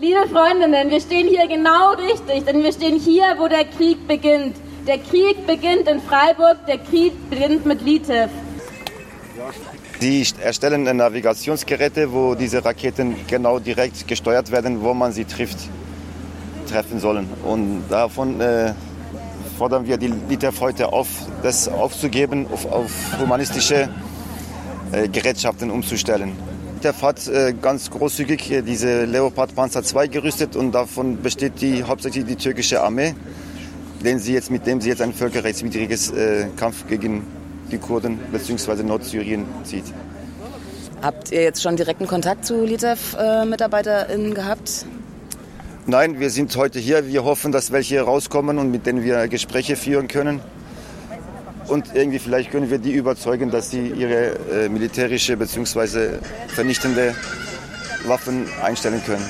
Liebe Freundinnen, wir stehen hier genau richtig, denn wir stehen hier, wo der Krieg beginnt. Der Krieg beginnt in Freiburg, der Krieg beginnt mit Litev. Sie erstellen Navigationsgeräte, wo diese Raketen genau direkt gesteuert werden, wo man sie trifft, treffen sollen. Und davon äh, fordern wir die Litev heute auf, das aufzugeben, auf, auf humanistische äh, Gerätschaften umzustellen. Litev hat äh, ganz großzügig äh, diese Leopard Panzer II gerüstet und davon besteht die, hauptsächlich die türkische Armee den sie jetzt, mit dem sie jetzt ein völkerrechtswidriges äh, Kampf gegen die Kurden bzw. Nordsyrien zieht. Habt ihr jetzt schon direkten Kontakt zu Litev-MitarbeiterInnen gehabt? Nein, wir sind heute hier. Wir hoffen, dass welche rauskommen und mit denen wir Gespräche führen können. Und irgendwie vielleicht können wir die überzeugen, dass sie ihre äh, militärische bzw. vernichtende Waffen einstellen können.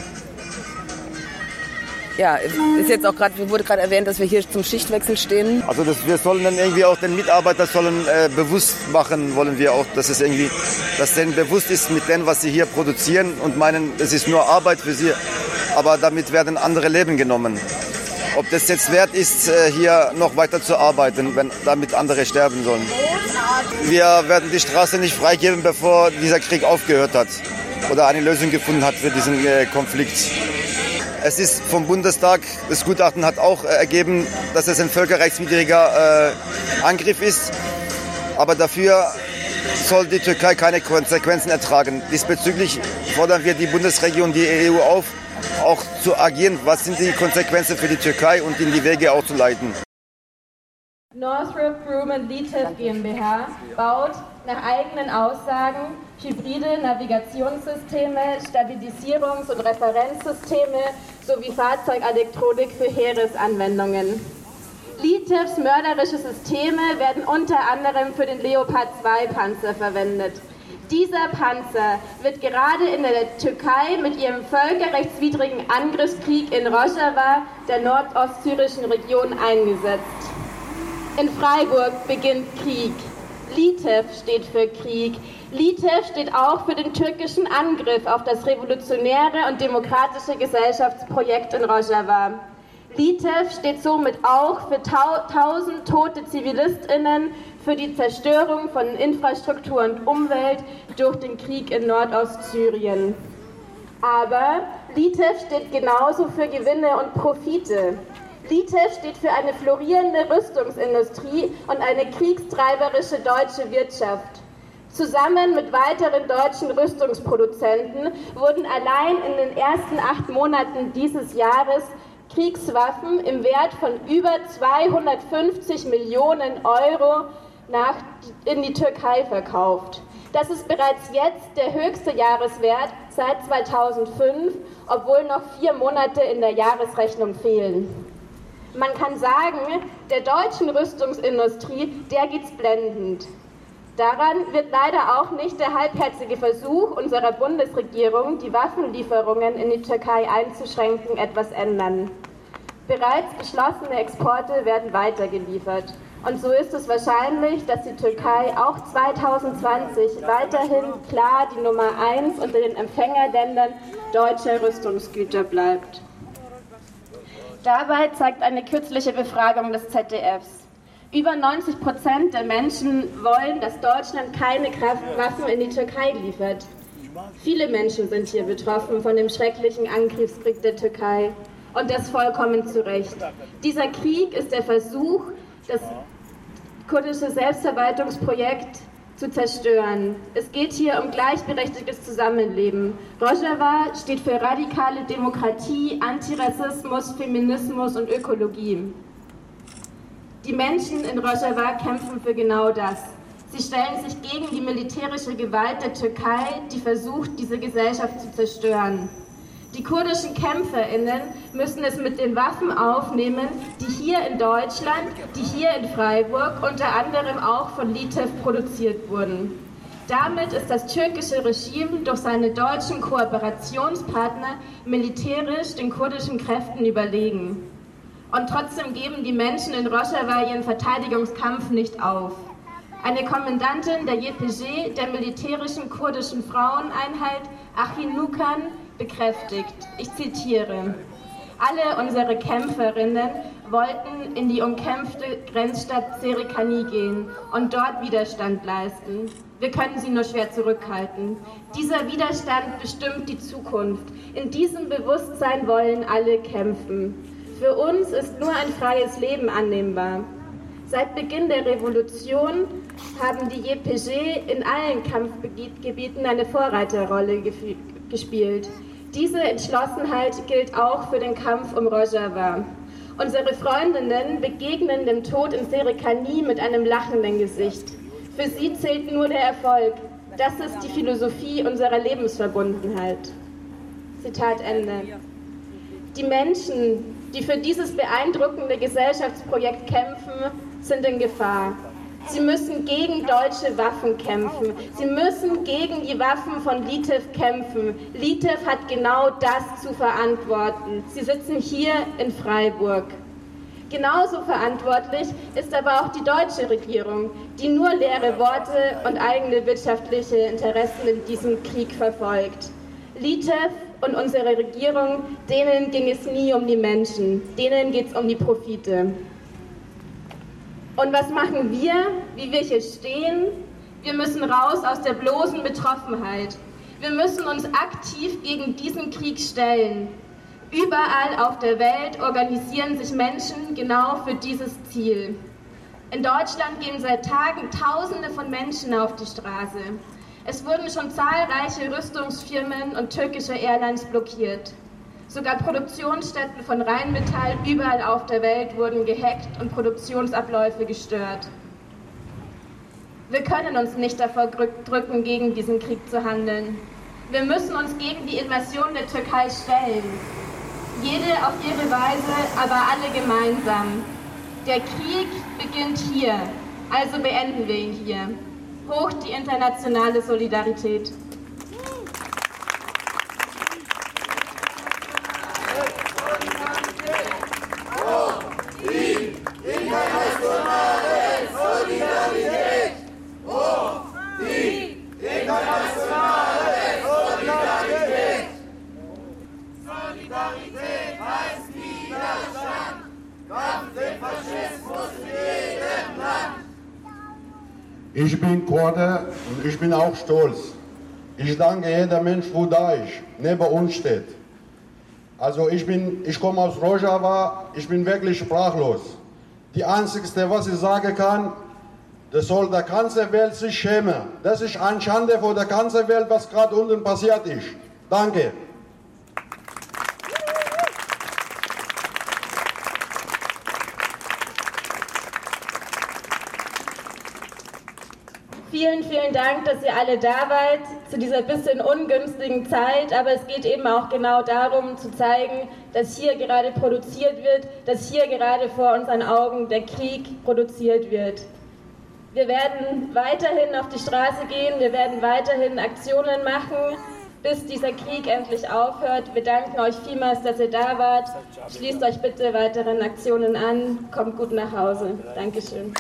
Ja, ist jetzt auch gerade, wurde gerade erwähnt, dass wir hier zum Schichtwechsel stehen. Also das, wir sollen dann irgendwie auch den Mitarbeiter sollen äh, bewusst machen, wollen wir auch, dass es irgendwie, dass denen bewusst ist mit dem, was sie hier produzieren und meinen, es ist nur Arbeit für sie, aber damit werden andere Leben genommen. Ob das jetzt wert ist, äh, hier noch weiter zu arbeiten, wenn damit andere sterben sollen. Wir werden die Straße nicht freigeben, bevor dieser Krieg aufgehört hat oder eine Lösung gefunden hat für diesen äh, Konflikt. Es ist vom Bundestag, das Gutachten hat auch äh, ergeben, dass es ein völkerrechtswidriger Angriff ist. Aber dafür soll die Türkei keine Konsequenzen ertragen. Diesbezüglich fordern wir die Bundesregierung, die EU auf, auch zu agieren. Was sind die Konsequenzen für die Türkei und in die Wege auch zu leiten? Northrop Grumman Litev GmbH baut nach eigenen Aussagen hybride Navigationssysteme, Stabilisierungs- und Referenzsysteme sowie Fahrzeugelektronik für Heeresanwendungen. Litevs mörderische Systeme werden unter anderem für den Leopard 2 Panzer verwendet. Dieser Panzer wird gerade in der Türkei mit ihrem völkerrechtswidrigen Angriffskrieg in Rojava, der nordostsyrischen Region, eingesetzt. In Freiburg beginnt Krieg. Litev steht für Krieg. Litev steht auch für den türkischen Angriff auf das revolutionäre und demokratische Gesellschaftsprojekt in Rojava. Litev steht somit auch für tausend tote ZivilistInnen, für die Zerstörung von Infrastruktur und Umwelt durch den Krieg in Nordostsyrien. Aber Litev steht genauso für Gewinne und Profite. LITEV steht für eine florierende Rüstungsindustrie und eine kriegstreiberische deutsche Wirtschaft. Zusammen mit weiteren deutschen Rüstungsproduzenten wurden allein in den ersten acht Monaten dieses Jahres Kriegswaffen im Wert von über 250 Millionen Euro nach, in die Türkei verkauft. Das ist bereits jetzt der höchste Jahreswert seit 2005, obwohl noch vier Monate in der Jahresrechnung fehlen. Man kann sagen, der deutschen Rüstungsindustrie, der geht's blendend. Daran wird leider auch nicht der halbherzige Versuch unserer Bundesregierung, die Waffenlieferungen in die Türkei einzuschränken, etwas ändern. Bereits geschlossene Exporte werden weitergeliefert. Und so ist es wahrscheinlich, dass die Türkei auch 2020 weiterhin klar die Nummer eins unter den Empfängerländern deutscher Rüstungsgüter bleibt. Dabei zeigt eine kürzliche Befragung des ZDFs. Über 90 Prozent der Menschen wollen, dass Deutschland keine Waffen in die Türkei liefert. Viele Menschen sind hier betroffen von dem schrecklichen Angriffskrieg der Türkei. Und das vollkommen zu Recht. Dieser Krieg ist der Versuch, das kurdische Selbstverwaltungsprojekt zu zerstören. Es geht hier um gleichberechtigtes Zusammenleben. Rojava steht für radikale Demokratie, Antirassismus, Feminismus und Ökologie. Die Menschen in Rojava kämpfen für genau das. Sie stellen sich gegen die militärische Gewalt der Türkei, die versucht, diese Gesellschaft zu zerstören. Die kurdischen KämpferInnen müssen es mit den Waffen aufnehmen, die hier in Deutschland, die hier in Freiburg unter anderem auch von Litev produziert wurden. Damit ist das türkische Regime durch seine deutschen Kooperationspartner militärisch den kurdischen Kräften überlegen. Und trotzdem geben die Menschen in Rojava ihren Verteidigungskampf nicht auf. Eine Kommandantin der JPG, der militärischen kurdischen Fraueneinheit, Achin Nukan, bekräftigt. Ich zitiere. Alle unsere Kämpferinnen wollten in die umkämpfte Grenzstadt Serikani gehen und dort Widerstand leisten. Wir können sie nur schwer zurückhalten. Dieser Widerstand bestimmt die Zukunft. In diesem Bewusstsein wollen alle kämpfen. Für uns ist nur ein freies Leben annehmbar. Seit Beginn der Revolution haben die JPG in allen Kampfgebieten eine Vorreiterrolle gespielt. Diese Entschlossenheit gilt auch für den Kampf um Rojava. Unsere Freundinnen begegnen dem Tod in Serikani mit einem lachenden Gesicht. Für sie zählt nur der Erfolg. Das ist die Philosophie unserer Lebensverbundenheit. Zitat Ende. Die Menschen, die für dieses beeindruckende Gesellschaftsprojekt kämpfen, sind in Gefahr. Sie müssen gegen deutsche Waffen kämpfen. Sie müssen gegen die Waffen von Litev kämpfen. Litev hat genau das zu verantworten. Sie sitzen hier in Freiburg. Genauso verantwortlich ist aber auch die deutsche Regierung, die nur leere Worte und eigene wirtschaftliche Interessen in diesem Krieg verfolgt. Litev und unsere Regierung, denen ging es nie um die Menschen, denen geht es um die Profite. Und was machen wir, wie wir hier stehen? Wir müssen raus aus der bloßen Betroffenheit. Wir müssen uns aktiv gegen diesen Krieg stellen. Überall auf der Welt organisieren sich Menschen genau für dieses Ziel. In Deutschland gehen seit Tagen Tausende von Menschen auf die Straße. Es wurden schon zahlreiche Rüstungsfirmen und türkische Airlines blockiert. Sogar Produktionsstätten von Rheinmetall überall auf der Welt wurden gehackt und Produktionsabläufe gestört. Wir können uns nicht davor drücken, gegen diesen Krieg zu handeln. Wir müssen uns gegen die Invasion der Türkei stellen. Jede auf ihre Weise, aber alle gemeinsam. Der Krieg beginnt hier, also beenden wir ihn hier. Hoch die internationale Solidarität. Ich bin Kurde und ich bin auch stolz. Ich danke jeder Mensch, wo da ist, neben uns steht. Also ich bin, ich komme aus Rojava, ich bin wirklich sprachlos. Die einzigste, was ich sagen kann, das soll der ganze Welt sich schämen. Das ist eine Schande vor der ganzen Welt, was gerade unten passiert ist. Danke. Vielen, vielen Dank, dass ihr alle da wart zu dieser bisschen ungünstigen Zeit. Aber es geht eben auch genau darum zu zeigen, dass hier gerade produziert wird, dass hier gerade vor unseren Augen der Krieg produziert wird. Wir werden weiterhin auf die Straße gehen, wir werden weiterhin Aktionen machen, bis dieser Krieg endlich aufhört. Wir danken euch vielmals, dass ihr da wart. Schließt euch bitte weiteren Aktionen an. Kommt gut nach Hause. Dankeschön.